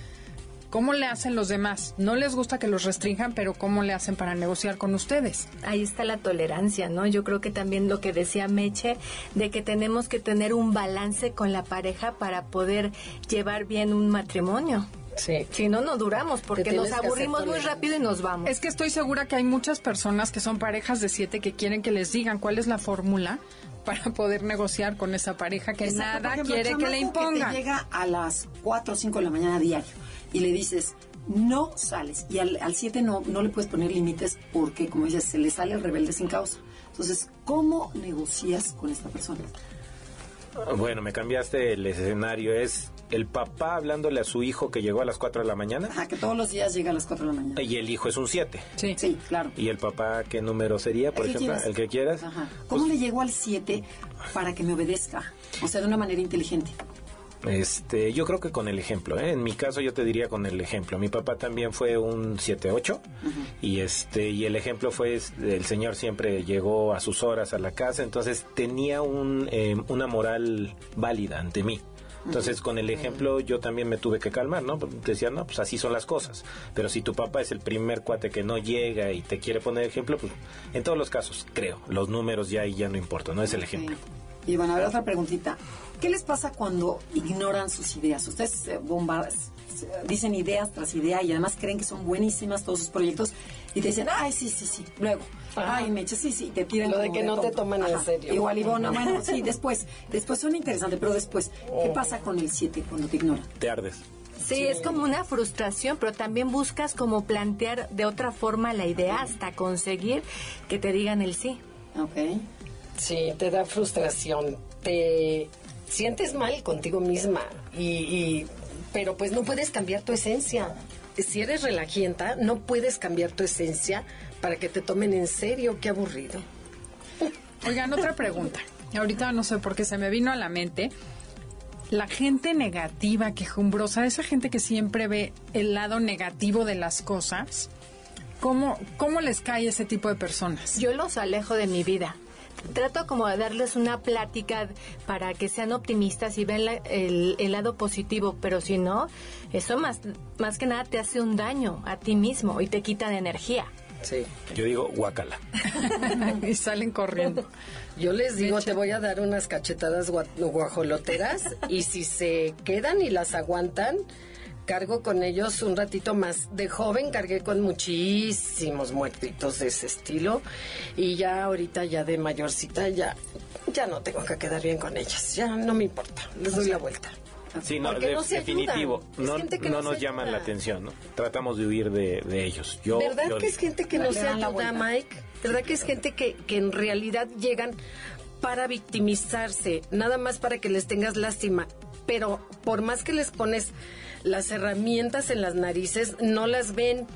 ¿Cómo le hacen los demás? No les gusta que los restrinjan, pero ¿cómo le hacen para negociar con ustedes? Ahí está la tolerancia, ¿no? Yo creo que también lo que decía Meche, de que tenemos que tener un balance con la pareja para poder llevar bien un matrimonio. Sí. Si no, no duramos porque nos aburrimos muy rápido y nos vamos. Es que estoy segura que hay muchas personas que son parejas de siete que quieren que les digan cuál es la fórmula para poder negociar con esa pareja que Exacto, nada ejemplo, quiere que le impongan. te llega a las 4 o 5 de la mañana diario y le dices, no sales. Y al 7 no, no le puedes poner límites porque, como dices, se le sale el rebelde sin causa. Entonces, ¿cómo negocias con esta persona? Bueno, me cambiaste el escenario. Es el papá hablándole a su hijo que llegó a las 4 de la mañana Ajá, que todos los días llega a las 4 de la mañana. y el hijo es un 7. Sí. Sí, claro. ¿Y el papá qué número sería, por El ejemplo? El que quieras. Ajá. ¿Cómo Pues, le llegó al 7 para que me obedezca? O sea, de una manera inteligente. Este, yo creo que con el ejemplo, ¿eh? en mi caso yo te diría con el ejemplo. Mi papá también fue un 7-8 y este y el ejemplo fue el señor siempre llegó a sus horas a la casa, entonces tenía un, eh, una moral válida ante mí. Entonces, con el ejemplo, yo también me tuve que calmar, ¿no? Decía, no, pues así son las cosas. Pero si tu papá es el primer cuate que no llega y te quiere poner ejemplo, pues en todos los casos, creo, los números ya ahí ya no importan, no es el ejemplo. Y bueno, a ver, otra preguntita. ¿Qué les pasa cuando ignoran sus ideas? Ustedes bomba- s- dicen ideas tras idea y además creen que son buenísimas todos sus proyectos y te dicen, ay, sí, sí, sí. Luego, ay, Meche, sí, sí, te tiran Lo de que no te toman en serio. Igual, Ivona, bueno, sí, después. Después suena interesante, pero después, ¿qué pasa con el 7 cuando te ignoran? Te ardes. Sí, es como una frustración, pero también buscas como plantear de otra forma la idea hasta conseguir que te digan el sí. Ok. Sí, te da frustración, te sientes mal contigo misma y, y- pero pues no puedes cambiar tu esencia. Si eres relajienta, no puedes cambiar tu esencia para que te tomen en serio, qué aburrido. Oigan, otra pregunta. Ahorita no sé por qué se me vino a la mente. La gente negativa, quejumbrosa, esa gente que siempre ve el lado negativo de las cosas, ¿cómo, cómo les cae ese tipo de personas? Yo los alejo de mi vida. Trato como de darles una plática para que sean optimistas y vean la- el, el lado positivo, pero si no, eso más, más que nada te hace un daño a ti mismo y te quita de energía. Sí. Yo digo guacala. y salen corriendo. Yo les digo, te voy a dar unas cachetadas gua- guajoloteras y si se quedan y las aguantan, cargo con ellos un ratito más. De joven cargué con muchísimos muertitos de ese estilo y ya ahorita ya de mayorcita ya ya no tengo que quedar bien con ellas. Ya no me importa, les doy la vuelta. Sí, no, Porque de- no se definitivo. No, no no nos llaman la atención, ¿no? Tratamos de huir de, de ellos. Yo, ¿Verdad yo- que es gente que no se ayuda. Mike? ¿Verdad que es gente que, que en realidad llegan para victimizarse, nada más para que les tengas lástima? Pero por más que les pones las herramientas en las narices no las ven.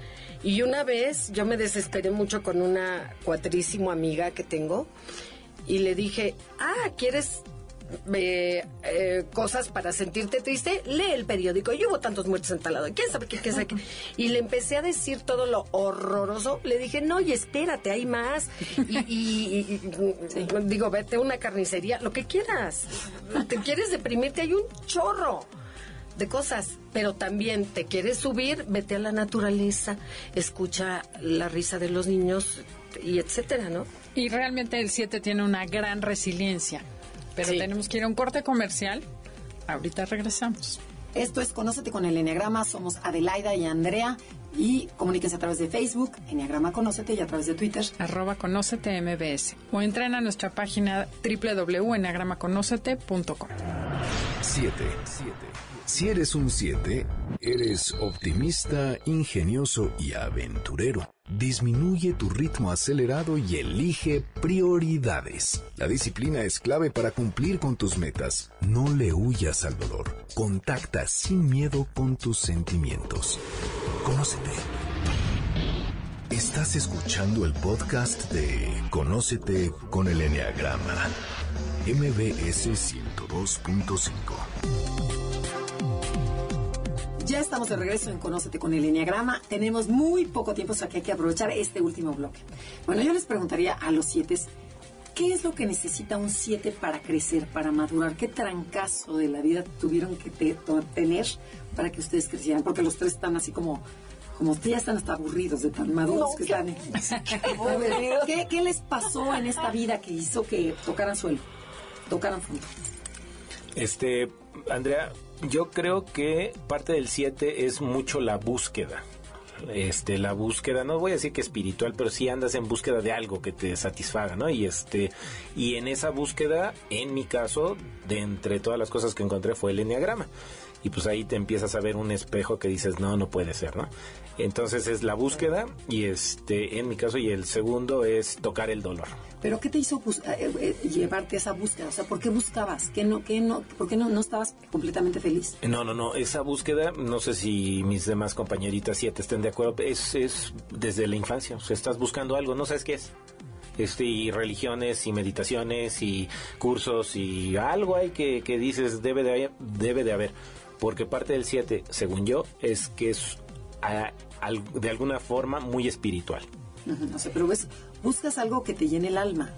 Y una vez yo me desesperé mucho con una cuatrísimo amiga que tengo y le dije, ah, ¿quieres eh, eh, cosas para sentirte triste, lee el periódico. Y hubo tantos muertos en tal ¿Quién sabe qué, qué, qué? Y le empecé a decir todo lo horroroso. Le dije, no, y espérate, hay más. Y, digo, vete a una carnicería, lo que quieras. Te quieres deprimirte, hay un chorro de cosas, pero también te quieres subir, vete a la naturaleza, escucha la risa de los niños y etcétera, ¿no? Y realmente el 7 tiene una gran resiliencia. Pero tenemos que ir a un corte comercial. Ahorita regresamos. Esto es Conócete con el Enneagrama. Somos Adelaida y Andrea. Y comuníquense a través de Facebook, Enneagrama Conócete, y a través de Twitter. Arroba Conócete MBS. O entren a nuestra página www.enneagramaconócete.com. 7. Si eres un 7, eres optimista, ingenioso y aventurero. Disminuye tu ritmo acelerado y elige prioridades. La disciplina es clave para cumplir con tus metas. No le huyas al dolor. Contacta sin miedo con tus sentimientos. Conócete. Estás escuchando el podcast de Conócete con el Enneagrama. MBS 102.5. Ya estamos de regreso en Conócete con el Enneagrama. Tenemos muy poco tiempo, o sea que hay que aprovechar este último bloque. Bueno, yo les preguntaría a los siete, ¿qué es lo que necesita un siete para crecer, para madurar? ¿Qué trancazo de la vida tuvieron que tener para que ustedes crecieran? Porque los tres están así como como ustedes ya están hasta aburridos de tan maduros que están. ¿Qué, ¿Qué, les pasó en esta vida que hizo que tocaran suelo, tocaran fondo? Este, Andrea, yo creo que parte del 7 es mucho la búsqueda. Este, la búsqueda, no voy a decir que espiritual, pero sí andas en búsqueda de algo que te satisfaga, ¿no? Y este, y en esa búsqueda, en mi caso, de entre todas las cosas que encontré fue el enneagrama. Y pues ahí te empiezas a ver un espejo que dices, no, no puede ser, ¿no? Entonces es la búsqueda y este, en mi caso, y el segundo es tocar el dolor. ¿Pero qué te hizo eh, eh, llevarte a esa búsqueda? O sea, ¿por qué buscabas? ¿Qué no, qué no, ¿Por qué no, no estabas completamente feliz? No, no, no. Esa búsqueda, no sé si mis demás compañeritas siete estén de acuerdo, es, es desde la infancia. O sea, estás buscando algo, no sabes qué es. Este, y religiones y meditaciones y cursos y algo hay que, que dices debe de, haber, debe de haber. Porque parte del 7, según yo, es que es de alguna forma muy espiritual. No sé, pero ves, buscas algo que te llene el alma.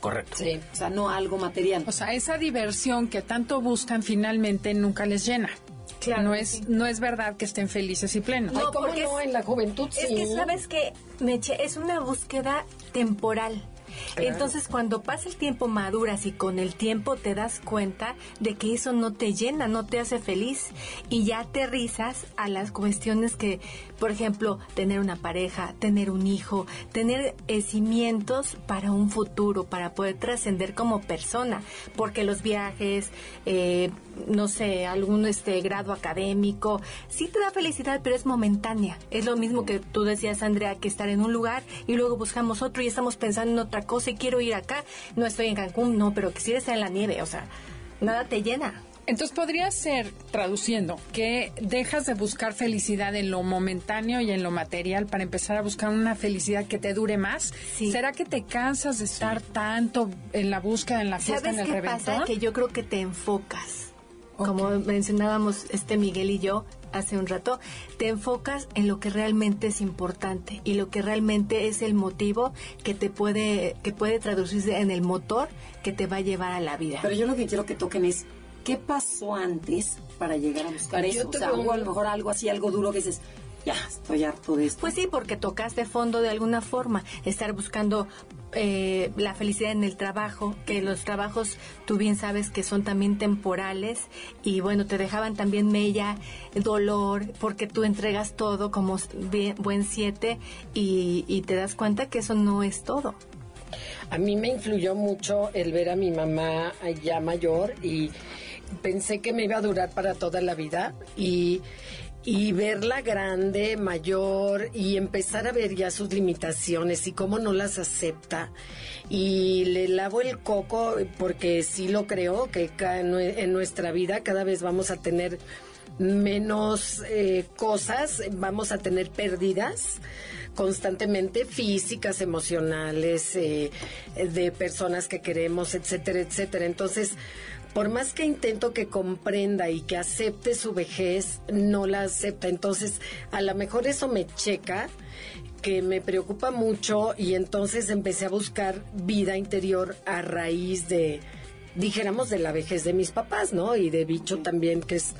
Correcto. Sí. O sea, no algo material. O sea, esa diversión que tanto buscan finalmente nunca les llena. Claro, no es no es verdad que estén felices y plenos. No, porque no? en la juventud Es que sabes que Meche es una búsqueda temporal. Entonces, cuando pasa el tiempo, maduras y con el tiempo te das cuenta de que eso no te llena, no te hace feliz. Y ya aterrizas a las cuestiones que, por ejemplo, tener una pareja, tener un hijo, tener cimientos para un futuro, para poder trascender como persona, porque los viajes, eh, no sé, algún este grado académico, sí te da felicidad, pero es momentánea. Es lo mismo que tú decías, Andrea, que estar en un lugar y luego buscamos otro y estamos pensando en otra cosa y quiero ir acá. No estoy en Cancún, no, pero quisiera estar en la nieve, o sea, nada te llena. Entonces podría ser, traduciendo, que dejas de buscar felicidad en lo momentáneo y en lo material para empezar a buscar una felicidad que te dure más. ¿Será que te cansas de estar tanto en la búsqueda, en la fiesta, en el qué pasa? Que yo creo que te enfocas como mencionábamos este Miguel y yo hace un rato, te enfocas en lo que realmente es importante y lo que realmente es el motivo que te puede que puede traducirse en el motor que te va a llevar a la vida. Pero yo lo que quiero que toquen es qué pasó antes para llegar a buscar eso. O sea, o a lo mejor algo así, algo duro que dices, ya estoy harto de esto. Pues sí, porque tocaste fondo de alguna forma, estar buscando eh, la felicidad en el trabajo, que los trabajos tú bien sabes que son también temporales y bueno, te dejaban también mella, dolor, porque tú entregas todo como buen siete y, y te das cuenta que eso no es todo. A mí me influyó mucho el ver a mi mamá ya mayor y pensé que me iba a durar para toda la vida y y verla grande, mayor y empezar a ver ya sus limitaciones y cómo no las acepta. Y le lavo el coco porque sí lo creo que en nuestra vida cada vez vamos a tener menos eh, cosas, vamos a tener pérdidas constantemente físicas, emocionales, eh, de personas que queremos, etcétera, etcétera. Entonces, por más que intento que comprenda y que acepte su vejez, no la acepta. Entonces, a lo mejor eso me checa que me preocupa mucho y entonces empecé a buscar vida interior a raíz de, dijéramos, de la vejez de mis papás, ¿no? Y de bicho también, que es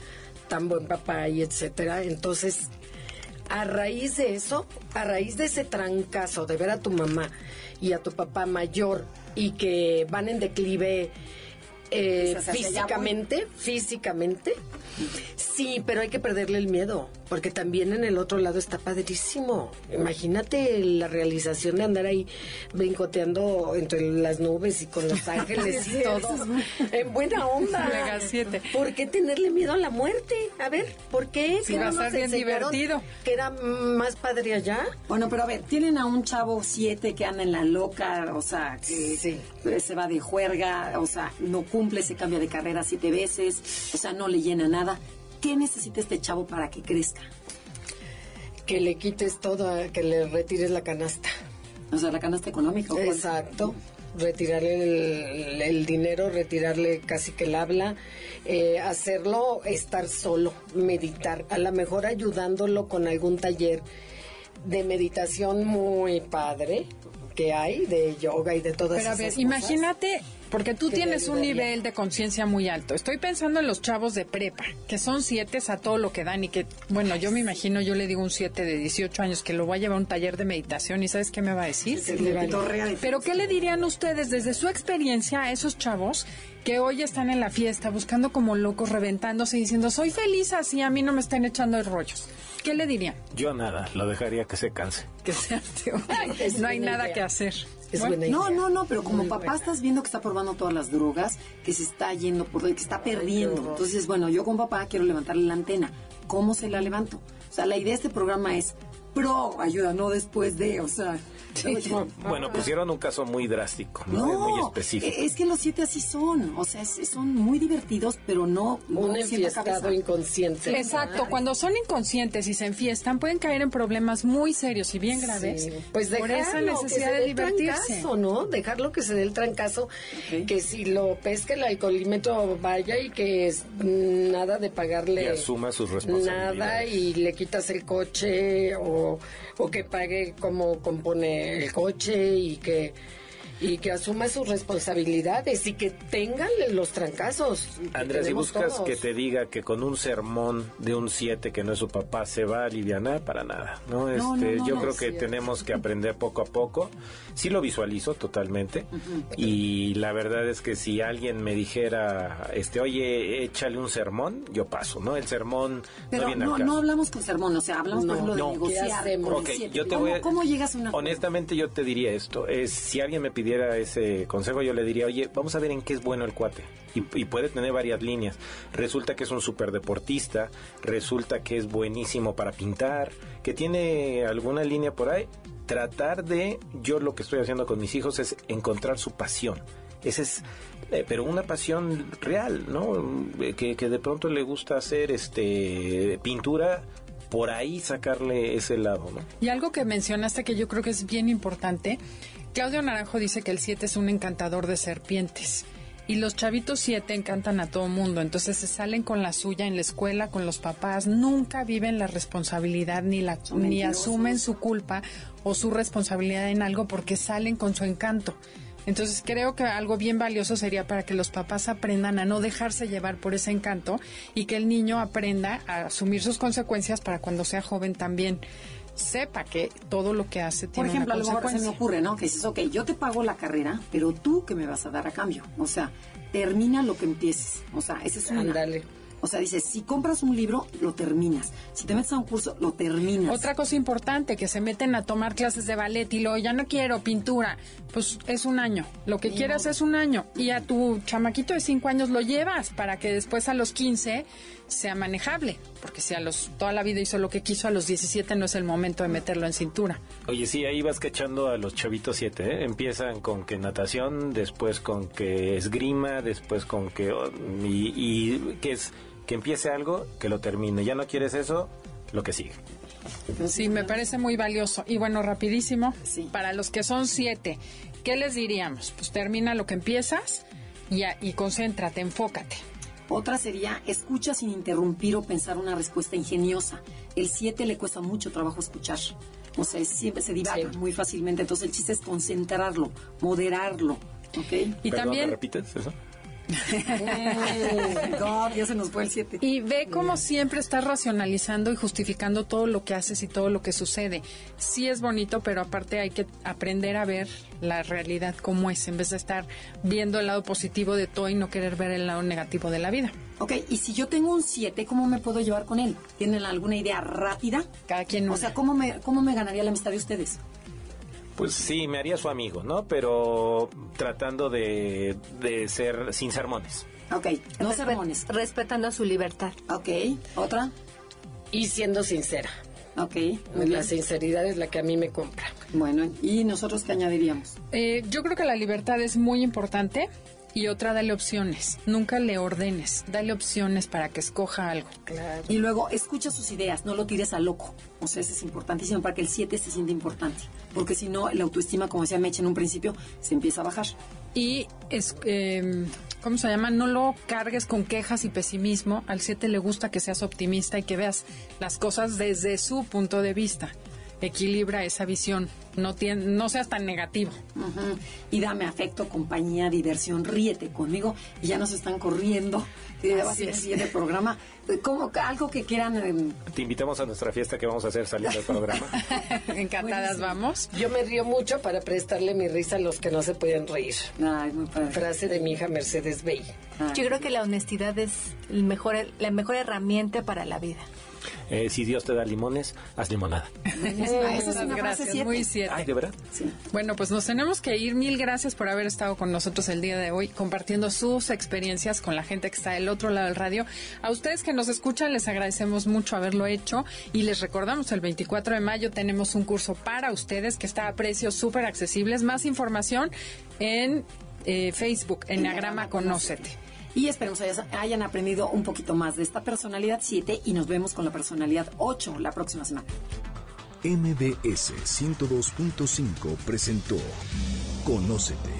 tan buen papá y etcétera. Entonces, a raíz de eso, a raíz de ese trancazo de ver a tu mamá y a tu papá mayor y que van en declive eh, físicamente, físicamente, sí, pero hay que perderle el miedo, porque también en el otro lado está padrísimo. Imagínate la realización de andar ahí brincoteando entre las nubes y con los ángeles y todo, en buena onda. Mega 7. ¿Por qué tenerle miedo a la muerte? A ver, ¿por qué? ¿Qué va a estar bien divertido. Que era más padre allá. Bueno, pero a ver, tienen a un chavo 7 que anda en la loca, o sea, que Sí. se va de juerga, o sea, no cumple, se cambia de carrera siete veces, o sea, no le llena nada. ¿Qué necesita este chavo para que crezca? Que le quites todo, que le retires la canasta. O sea, la canasta económica. ¿o cuál? Exacto. Retirarle el, el dinero, retirarle casi que el habla, eh, hacerlo estar solo, meditar, a lo mejor ayudándolo con algún taller de meditación muy padre que hay, de yoga y de todas Pero a ver, cosas. imagínate, porque tú tienes un nivel de conciencia muy alto. Estoy pensando en los chavos de prepa, que son siete a todo lo que dan y que, bueno, yo me imagino, yo le digo un siete de 18 años que lo va a llevar a un taller de meditación y ¿sabes qué me va a decir? De- Pero ¿qué le dirían ustedes desde su experiencia a esos chavos que hoy están en la fiesta buscando como locos, reventándose y diciendo, soy feliz así, a mí no me están echando de rollos? ¿Qué le dirían? Yo nada, lo dejaría que se canse. Que sea no hay nada idea. que hacer. Es Bueno, buena idea. No, no, no, pero como Muy papá buena. estás viendo que está probando todas las drogas, que se está yendo por que está perdiendo. Entonces, bueno, yo con papá quiero levantarle la antena. ¿Cómo se la levanto? O sea, la idea de este programa es pro ayuda, no después de, o sea. Bueno, pusieron un caso muy drástico, ¿no? No, muy específico. e- es que los siete así son, o sea, es- son muy divertidos, pero no, no Un enfiestado inconsciente. Exacto, cuando son inconscientes y se enfiestan pueden caer en problemas muy serios y bien graves. Sí, Pues por dejarlo, esa que necesidad se de divertirse. trancazo, ¿no? Dejarlo que se dé el trancazo, que si lo pesca el alcoholímetro vaya y que es nada de pagarle Y asuma sus responsabilidades. nada y le quitas el coche o, o que pague como el coche y que y que asuma sus responsabilidades y que tengan los trancazos. Andrés, si buscas todos. que te diga que con un sermón de un 7 que no es su papá se va a aliviar, para nada. ¿no? Este, no, no, yo no, creo que tenemos que aprender poco a poco. Sí lo visualizo totalmente. Y la verdad es que si alguien me dijera, este, oye, échale un sermón, yo paso, ¿no? El sermón no Pero viene no, al caso. no hablamos con sermón, o sea, hablamos No, por ejemplo de no, ¿qué negociar. hacemos? con el Ok, siete. yo te ¿Cómo, voy a- ¿Cómo llegas a una Honestamente yo te diría esto, es si alguien me pidiera ese consejo yo le diría, oye, vamos a ver en qué es bueno el cuate. Y, puede tener varias líneas. Resulta que es un super deportista, resulta que es buenísimo para pintar, que tiene alguna línea por ahí. Tratar de, yo lo que estoy haciendo con mis hijos es encontrar su pasión. Ese es, eh, pero una pasión real, ¿no? Eh, Que, que de pronto le gusta hacer este pintura, por ahí sacarle ese lado, ¿no? Y algo que mencionaste que yo creo que es bien importante, Claudio Naranjo dice que el 7 es un encantador de serpientes. Y los chavitos 7 encantan a todo mundo, entonces se salen con la suya en la escuela, con los papás, nunca viven la responsabilidad ni, la, ni asumen su culpa o su responsabilidad en algo porque salen con su encanto. Entonces creo que algo bien valioso sería para que los papás aprendan a no dejarse llevar por ese encanto y que el niño aprenda a asumir sus consecuencias para cuando sea joven también sepa que todo lo que hace Por tiene ejemplo, a lo mejor se me ocurre, ¿no? Que dices, ok, yo te pago la carrera, pero tú, ¿qué me vas a dar a cambio? O sea, termina lo que empieces. O sea, ese es un... Ándale. O sea, dices, si compras un libro, lo terminas. Si te metes a un curso, lo terminas. Otra cosa importante, que se meten a tomar clases de ballet y luego ya no quiero pintura, pues es un año. Lo que quieras es un año. Y a tu chamaquito de 5 años lo llevas para que después a los 15 sea manejable. Porque si a los toda la vida hizo lo que quiso, a los 17 no es el momento de meterlo en cintura. Oye, sí, ahí vas cachando a los chavitos siete, ¿eh? Empiezan con que natación, después con que esgrima, después con que... oh, Y, y que es que empiece algo, que lo termine. Ya no quieres eso, lo que sigue. Sí, me parece muy valioso. Y bueno, rapidísimo, Sí. para los que son siete, ¿qué les diríamos? Pues termina lo que empiezas y, a- y concéntrate, enfócate. Otra sería, escucha sin interrumpir o pensar una respuesta ingeniosa. El 7 le cuesta mucho trabajo escuchar. O sea, siempre se divaga Sí. muy fácilmente. Entonces el chiste es concentrarlo, moderarlo. ¿Ok? Y Perdón, ¿me también repites eso? God, ya se nos fue el 7. Y ve cómo siempre estás racionalizando y justificando todo lo que haces y todo lo que sucede. Sí es bonito, pero aparte hay que aprender a ver la realidad como es, en vez de estar viendo el lado positivo de todo y no querer ver el lado negativo de la vida. Ok, y si yo tengo un 7, ¿cómo me puedo llevar con él? ¿Tienen alguna idea rápida? Cada quien O sea, ¿cómo me, ¿cómo me ganaría la amistad de ustedes? Pues sí, me haría su amigo, ¿no? Pero tratando de, de ser sin sermones. Ok, no Respe- sermones. Respetando su libertad. Ok, otra. Y siendo sincera. Ok, muy La bien. sinceridad es la que a mí me compra. Bueno, ¿y nosotros qué añadiríamos? Eh, yo creo que la libertad es muy importante. Y otra, dale opciones. Nunca le ordenes. Dale opciones para que escoja algo. Claro. Y luego, escucha sus ideas, no lo tires a loco. O sea, eso es importantísimo para que el 7 se sienta importante. Porque si no, la autoestima, como decía Meche en un principio, se empieza a bajar. Y, es, eh, ¿cómo se llama? No lo cargues con quejas y pesimismo. Al 7 le gusta que seas optimista y que veas las cosas desde su punto de vista. Equilibra esa visión. No, tien- no seas tan negativo. Y dame afecto, compañía, diversión, ríete conmigo. Y ya nos están corriendo. Y ya va a Así el es. siguiente programa. Como que algo que quieran. eh, Te invitamos a nuestra fiesta que vamos a hacer saliendo del programa. Encantadas vamos. Yo me río mucho para prestarle mi risa a los que no se pueden reír. Ay, muy padre. Frase de mi hija Mercedes Bey. Ay. Yo creo que la honestidad es el mejor, la mejor herramienta para la vida. Eh, si Dios te da limones, haz limonada. Ah, esa es una frase gracias, 7. muy siete. Ay, ¿de verdad? Sí. Bueno, pues nos tenemos que ir. Mil gracias por haber estado con nosotros el día de hoy, compartiendo sus experiencias con la gente que está del otro lado del radio. A ustedes que nos escuchan, les agradecemos mucho haberlo hecho y les recordamos, el 24 de mayo tenemos un curso para ustedes que está a precios súper accesibles. Más información en eh, Facebook, Enneagrama Conócete. Y esperemos hayan- aprendido un poquito más de esta personalidad 7 y nos vemos con la personalidad 8 la próxima semana. MBS 102.5 presentó Conócete.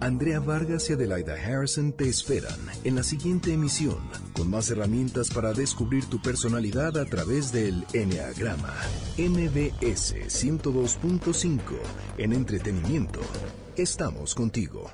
Andrea Vargas y Adelaida Harrison te esperan en la siguiente emisión con más herramientas para descubrir tu personalidad a través del Enneagrama. MBS 102.5 en entretenimiento. Estamos contigo.